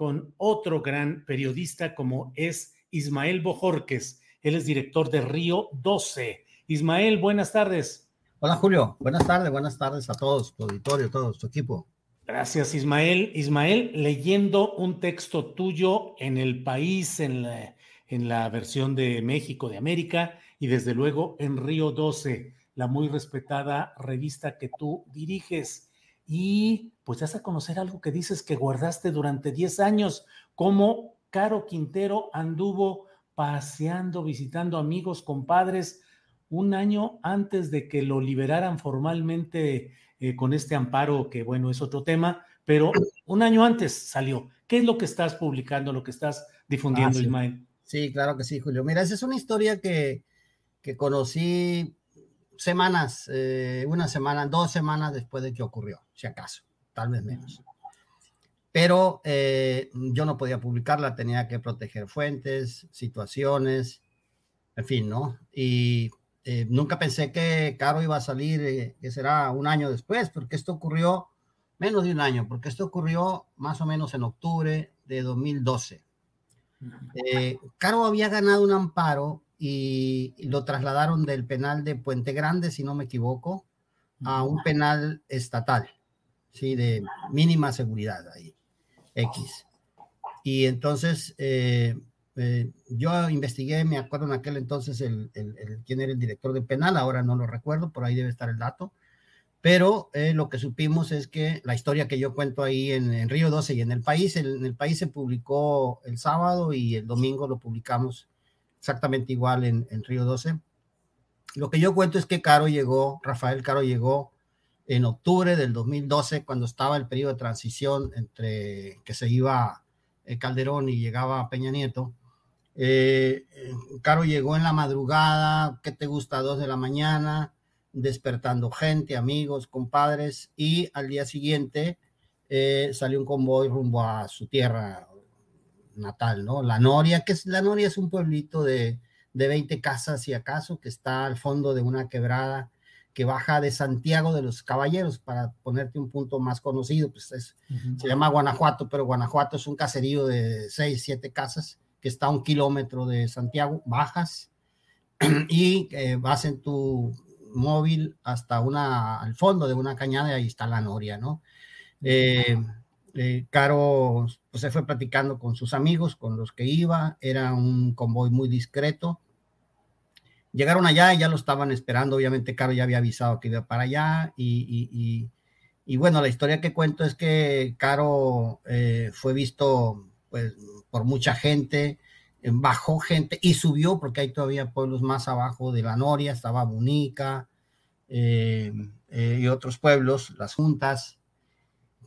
con otro gran periodista como es Ismael Bojorques. Él es director de Río 12. Ismael, buenas tardes. Hola Julio, buenas tardes, buenas tardes a todos, tu auditorio, todo tu equipo. Gracias, Ismael. Ismael, leyendo un texto tuyo en El País, en la, en la versión de México, de América, y desde luego en Río 12, la muy respetada revista que tú diriges. Y pues das a conocer algo que dices que guardaste durante 10 años, cómo Caro Quintero anduvo paseando, visitando amigos, compadres, un año antes de que lo liberaran formalmente eh, con este amparo, que bueno, es otro tema, pero un año antes salió. ¿Qué es lo que estás publicando, lo que estás difundiendo, Ah, sí. Ismael? Sí, claro que sí, Julio. Mira, esa es una historia que, que conocí semanas, eh, una semana, dos semanas después de que ocurrió, si acaso, tal vez menos. Pero eh, yo no podía publicarla, tenía que proteger fuentes, situaciones, en fin, ¿no? Y eh, nunca pensé que Caro iba a salir, que será un año después, porque esto ocurrió menos de un año, porque esto ocurrió más o menos en octubre de 2012. Eh, Caro había ganado un amparo y, lo trasladaron del penal de Puente Grande, si no me equivoco, a un penal estatal, sí, de mínima seguridad ahí, X. Y entonces eh, eh, yo investigué, me acuerdo en aquel entonces el, el- el- quién era el director del penal, ahora no lo recuerdo, por ahí debe estar el dato. Pero eh, lo que supimos es que la historia que yo cuento ahí en, en Río 12 y en el país, el- en el país se publicó el sábado y el domingo lo publicamos exactamente igual en, Río 12. Lo que yo cuento es que Caro llegó, Rafael Caro llegó en octubre del 2012, cuando estaba el periodo de transición entre que se iba eh, Calderón y llegaba Peña Nieto. Eh, eh, Caro llegó en la madrugada, ¿qué te gusta? Dos de la mañana, despertando gente, amigos, compadres, y al día siguiente salió un convoy rumbo a su tierra natal, ¿no? La Noria, que es la Noria es un pueblito de, de 20 casas, si acaso, que está al fondo de una quebrada que baja de Santiago de los Caballeros, para ponerte un punto más conocido, pues es, se llama Guanajuato, pero Guanajuato es un caserío de 6, 7 casas que está a un kilómetro de Santiago, bajas y eh, vas en tu móvil hasta una, al fondo de una cañada y ahí está la noria, ¿no? Eh, eh, Caro pues, se fue platicando con sus amigos, con los que iba, era un convoy muy discreto. Llegaron allá y ya lo estaban esperando, obviamente Caro ya había avisado que iba para allá y, y- y- bueno, la historia que cuento es que Caro eh, fue visto pues, por mucha gente, bajó gente y subió porque hay todavía pueblos más abajo de la Noria, estaba Bunica eh, y otros pueblos, las juntas,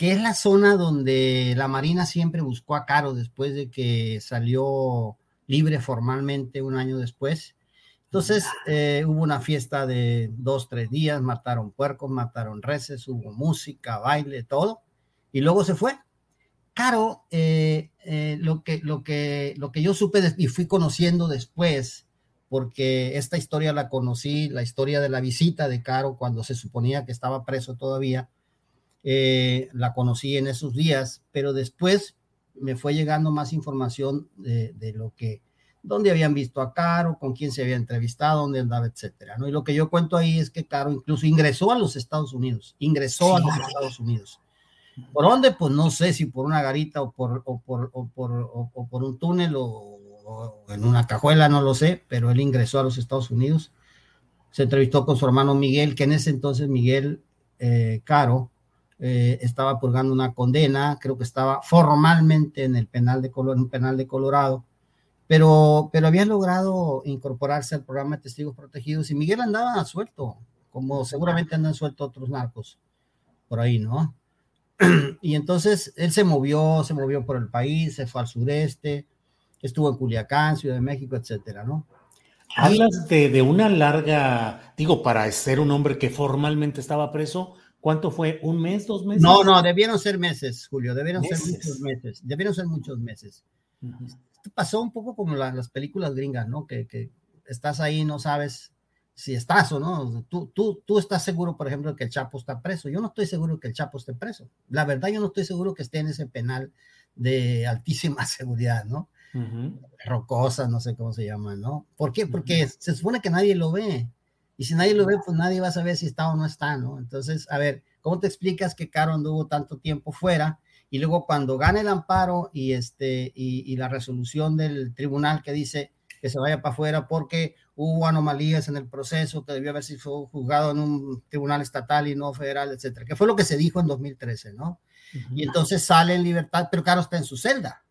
que es la zona donde la Marina siempre buscó a Caro después de que salió libre formalmente un año después. Entonces eh, hubo una fiesta de dos, tres días, mataron puercos, mataron reses, hubo música, baile, todo, y luego se fue. Caro, eh, eh, lo, que, lo, que, lo que yo supe y fui conociendo después, porque esta historia la conocí, la historia de la visita de Caro cuando se suponía que estaba preso todavía, eh, la conocí en esos días, pero después me fue llegando más información de, de, lo que, dónde habían visto a Caro, con quién se había entrevistado, dónde andaba, etcétera, ¿no? Y lo que yo cuento ahí es que Caro incluso ingresó a los Estados Unidos, ingresó sí. a los Estados Unidos. ¿Por dónde? Pues no sé si por una garita o por, o por, o por, o, o por un túnel o, en una cajuela, no lo sé, pero él ingresó a los Estados Unidos. Se entrevistó con su hermano Miguel, que en ese entonces Miguel eh, Caro eh, estaba purgando una condena, creo que estaba formalmente en el penal de, Color, en un penal de Colorado, pero, pero había logrado incorporarse al programa de testigos protegidos y Miguel andaba suelto, como seguramente andan sueltos otros narcos por ahí, ¿no? y entonces él se movió, se movió por el país, se fue al sureste, estuvo en Culiacán, Ciudad de México, etcétera, ¿no? Hablas de, de, una larga, digo, para ser un hombre que formalmente estaba preso, ¿cuánto fue? ¿Un mes, dos meses? No, no, debieron ser meses, Julio, debieron meses. ser muchos meses, debieron ser muchos meses. Uh -huh. Pasó un poco como la, las películas gringas, ¿no? Que, que, estás ahí, no sabes si estás o no. Tú, tú, tú estás seguro, por ejemplo, que el Chapo está preso. Yo no estoy seguro que el Chapo esté preso. La verdad, yo no estoy seguro que esté en ese penal de altísima seguridad, ¿no? Uh -huh. Rocosa, no sé cómo se llama, ¿no? ¿Por qué? Porque uh -huh. se supone que nadie lo ve. Y si nadie lo ve, pues nadie va a saber si está o no está, ¿no? Entonces, a ver, ¿cómo te explicas que Caro anduvo tanto tiempo fuera? Y luego cuando gana el amparo y, este, y, y la resolución del tribunal que dice que se vaya para afuera porque hubo anomalías en el proceso, que debió haber sido juzgado en un tribunal estatal y no federal, etcétera, que fue lo que se dijo en 2013, ¿no? Uh -huh. Y entonces sale en libertad, pero Caro está en su celda,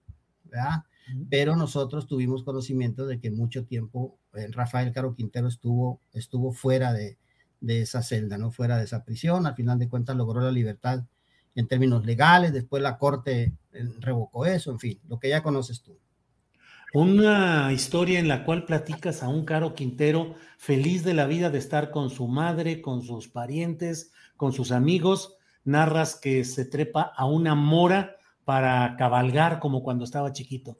¿verdad? Pero nosotros tuvimos conocimiento de que mucho tiempo eh, Rafael Caro Quintero estuvo, estuvo fuera de, de, esa celda, no fuera de esa prisión, al final de cuentas logró la libertad en términos legales, después la corte eh, revocó eso, en fin, lo que ya conoces tú. Una historia en la cual platicas a un Caro Quintero feliz de la vida de estar con su madre, con sus parientes, con sus amigos, narras que se trepa a una mora para cabalgar como cuando estaba chiquito.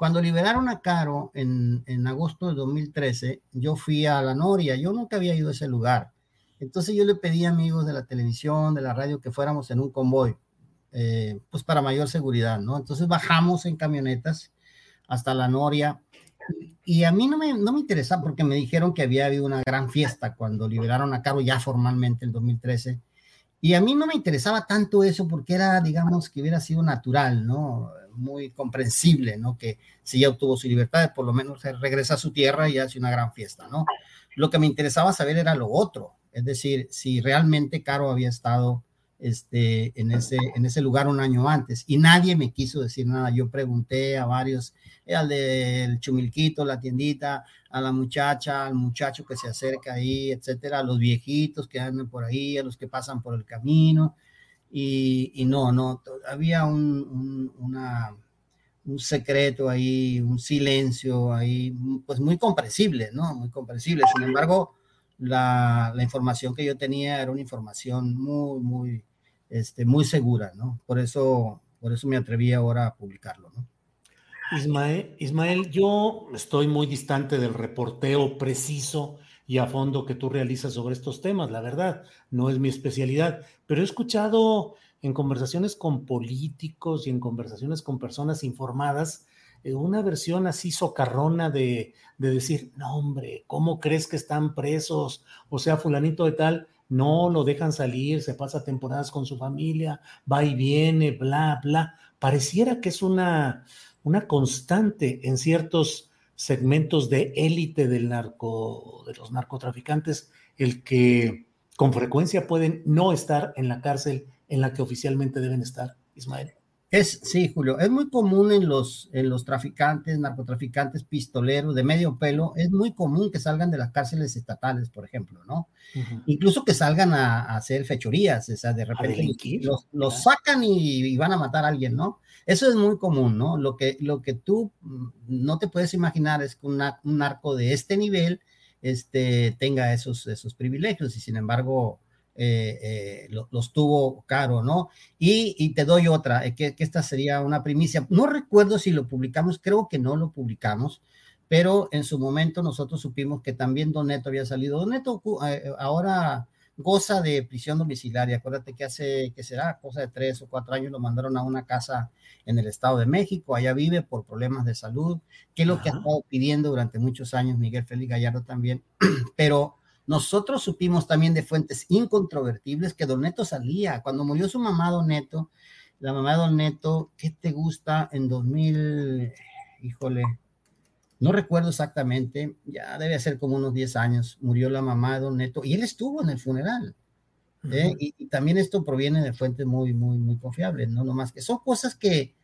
Cuando liberaron a Caro en, en, agosto de 2013, yo fui a la Noria, yo nunca había ido a ese lugar. Entonces yo le pedí a amigos de la televisión, de la radio, que fuéramos en un convoy, eh, pues para mayor seguridad, ¿no? Entonces bajamos en camionetas hasta la Noria y a mí no me, no me interesaba porque me dijeron que había habido una gran fiesta cuando liberaron a Caro ya formalmente en 2013. Y a mí no me interesaba tanto eso porque era, digamos, que hubiera sido natural, ¿no? Muy comprensible, ¿no? Que si ya obtuvo su libertad, por lo menos regresa a su tierra y hace una gran fiesta, ¿no? Lo que me interesaba saber era lo otro, es decir, si realmente Caro había estado este, en, ese, en ese lugar un año antes y nadie me quiso decir nada. Yo pregunté a varios, eh, al del chumilquito, la tiendita, a la muchacha, al muchacho que se acerca ahí, etcétera, a los viejitos que andan por ahí, a los que pasan por el camino. Y, y no, no, había un, un, una, un, secreto ahí, un silencio ahí, pues muy comprensible, ¿no? Muy comprensible. Sin embargo, la, la información que yo tenía era una información muy, muy, este, muy segura, ¿no? Por eso, por eso me atreví ahora a publicarlo, ¿no? Ismael, Ismael, yo estoy muy distante del reporteo preciso y a fondo que tú realizas sobre estos temas, la verdad, no es mi especialidad, pero he escuchado en conversaciones con políticos y en conversaciones con personas informadas eh, una versión así socarrona de, de decir, no hombre, ¿cómo crees que están presos? O sea, fulanito de tal, no lo dejan salir, se pasa temporadas con su familia, va y viene, bla, bla. Pareciera que es una, una constante en ciertos segmentos de élite del narco, de los narcotraficantes, el que con frecuencia pueden no estar en la cárcel en la que oficialmente deben estar, Ismael. Es, sí, Julio, es muy común en los, en los traficantes, narcotraficantes, pistoleros de medio pelo, es muy común que salgan de las cárceles estatales, por ejemplo, ¿no? Incluso que salgan a, hacer fechorías, o sea, de repente los, sacan y, van a matar a alguien, ¿no? Eso es muy común, ¿no? Lo que, lo que tú mm, no te puedes imaginar es que un narco de este nivel este, tenga esos, esos privilegios y sin embargo eh, eh, los tuvo caro, ¿no? Y, te doy otra, eh, que, esta sería una primicia. No recuerdo si lo publicamos, creo que no lo publicamos, pero en su momento nosotros supimos que también Don Neto había salido. Don Neto ahora goza de prisión domiciliaria. Acuérdate que hace, que será cosa de tres o cuatro años, lo mandaron a una casa en el Estado de México. Allá vive por problemas de salud, que es lo que ha estado pidiendo durante muchos años Miguel Félix Gallardo también. Pero nosotros supimos también de fuentes incontrovertibles que Don Neto salía. Cuando murió su mamá Don Neto, la mamá de Don Neto, ¿qué te gusta en 2000? Híjole, no recuerdo exactamente, ya debe ser como unos 10 años, murió la mamá de Don Neto y él estuvo en el funeral. ¿eh? y, también esto proviene de fuentes muy, muy, muy confiables, no nomás que son cosas que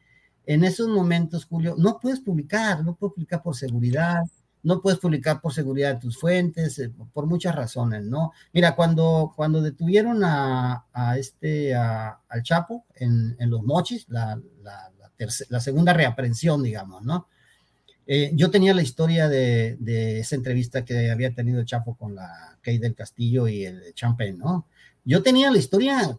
en esos momentos, Julio, no puedes publicar, no puedes publicar por seguridad, no puedes publicar por seguridad de tus fuentes, eh, por muchas razones, ¿no? Mira, cuando, cuando detuvieron a, este, al Chapo en, los mochis, la, la, segunda reaprensión, digamos, ¿no? Eh, yo tenía la historia de, esa entrevista que había tenido el Chapo con la Kay del Castillo y el Champagne, ¿no? Yo tenía la historia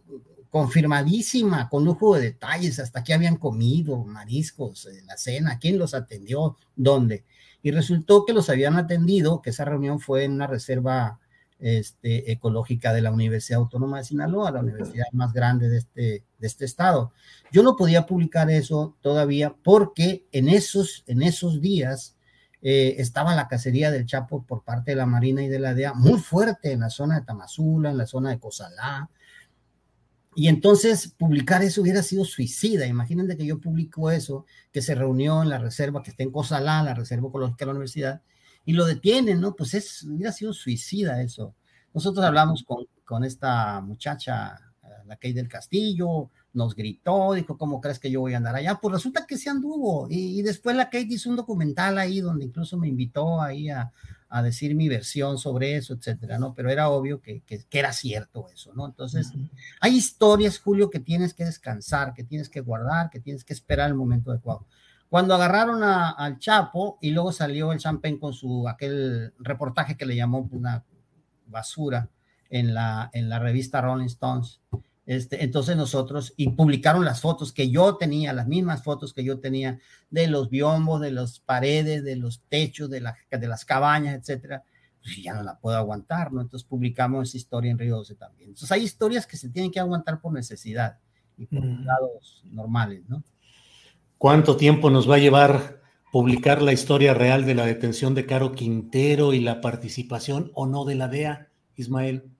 confirmadísima, con lujo de detalles, hasta qué habían comido, mariscos, eh, la cena, quién los atendió, dónde y resultó que los habían atendido, que esa reunión fue en una reserva este, ecológica de la Universidad Autónoma de Sinaloa, la universidad más grande de este, de este estado. Yo no podía publicar eso todavía porque en esos, en esos días eh, estaba la cacería del Chapo por parte de la Marina y de la DEA muy fuerte en la zona de Tamazula, en la zona de Cozalá, y entonces publicar eso hubiera sido suicida. Imagínense que yo publico eso, que se reunió en la reserva que está en Cozalá, la reserva ecológica de la universidad, y lo detienen, ¿no? Pues es, hubiera sido suicida eso. Nosotros hablamos con, con esta muchacha, la Kay del Castillo, nos gritó, dijo, ¿cómo crees que yo voy a andar allá? Pues resulta que se anduvo. Y, y después la Kate hizo un documental ahí donde incluso me invitó ahí a, a decir mi versión sobre eso, etcétera, ¿no? Pero era obvio que, que, era cierto eso, ¿no? Entonces, hay historias, Julio, que tienes que descansar, que tienes que guardar, que tienes que esperar el momento adecuado. Cuando agarraron al Chapo y luego salió el Champagne con su aquel reportaje que le llamó una basura en la, en la revista Rolling Stones, este, entonces nosotros, y publicaron las fotos que yo tenía, las mismas fotos que yo tenía de los biombos, de las paredes, de los techos, de, de las cabañas, etcétera. Pues ya no la puedo aguantar, ¿no? Entonces publicamos esa historia en Río 12 también. Entonces hay historias que se tienen que aguantar por necesidad y por lados normales, ¿no? ¿Cuánto tiempo nos va a llevar publicar la historia real de la detención de Caro Quintero y la participación o no de la DEA, Ismael?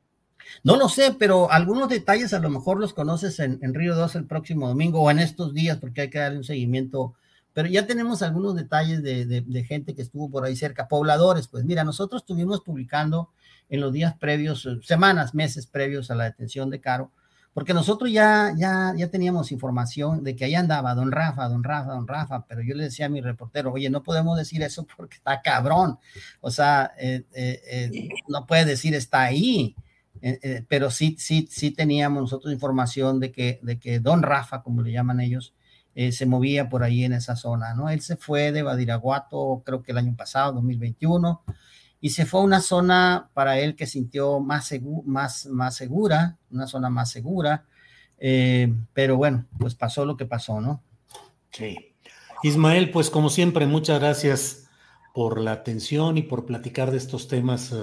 No lo sé, pero algunos detalles a lo mejor los conoces en, Río 2 el próximo domingo o en estos días, porque hay que darle un seguimiento. Pero ya tenemos algunos detalles de, gente que estuvo por ahí cerca, pobladores. Pues mira, nosotros estuvimos publicando en los días previos, semanas, meses previos a la detención de Caro, porque nosotros ya, ya, ya teníamos información de que ahí andaba don Rafa, don Rafa, don Rafa, pero yo le decía a mi reportero, oye, no podemos decir eso porque está cabrón, o sea, eh, eh, eh, no puede decir está ahí, eh, eh, pero sí, sí, sí teníamos nosotros información de que, de que Don Rafa, como le llaman ellos, eh, se movía por ahí en esa zona, ¿no? Él se fue de Badiraguato, creo que el año pasado, 2021, y se fue a una zona para él que sintió más, más, más segura, una zona más segura, pero bueno, pues pasó lo que pasó, ¿no? Sí. Ismael, pues como siempre, muchas gracias por la atención y por platicar de estos temas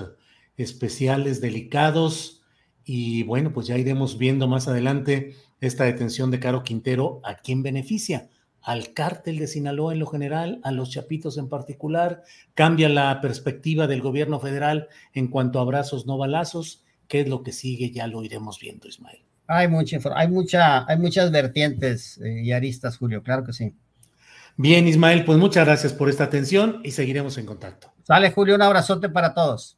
especiales, delicados. Y bueno, pues ya iremos viendo más adelante esta detención de Caro Quintero, ¿a quién beneficia? al cártel de Sinaloa en lo general, a los chapitos en particular, cambia la perspectiva del gobierno federal en cuanto a abrazos no balazos. ¿Qué es lo que sigue? Ya lo iremos viendo, Ismael. Hay, mucha, hay, mucha, hay muchas vertientes eh, y aristas, Julio, claro que sí. Bien, Ismael, pues muchas gracias por esta atención y seguiremos en contacto. Sale, Julio, un abrazote para todos.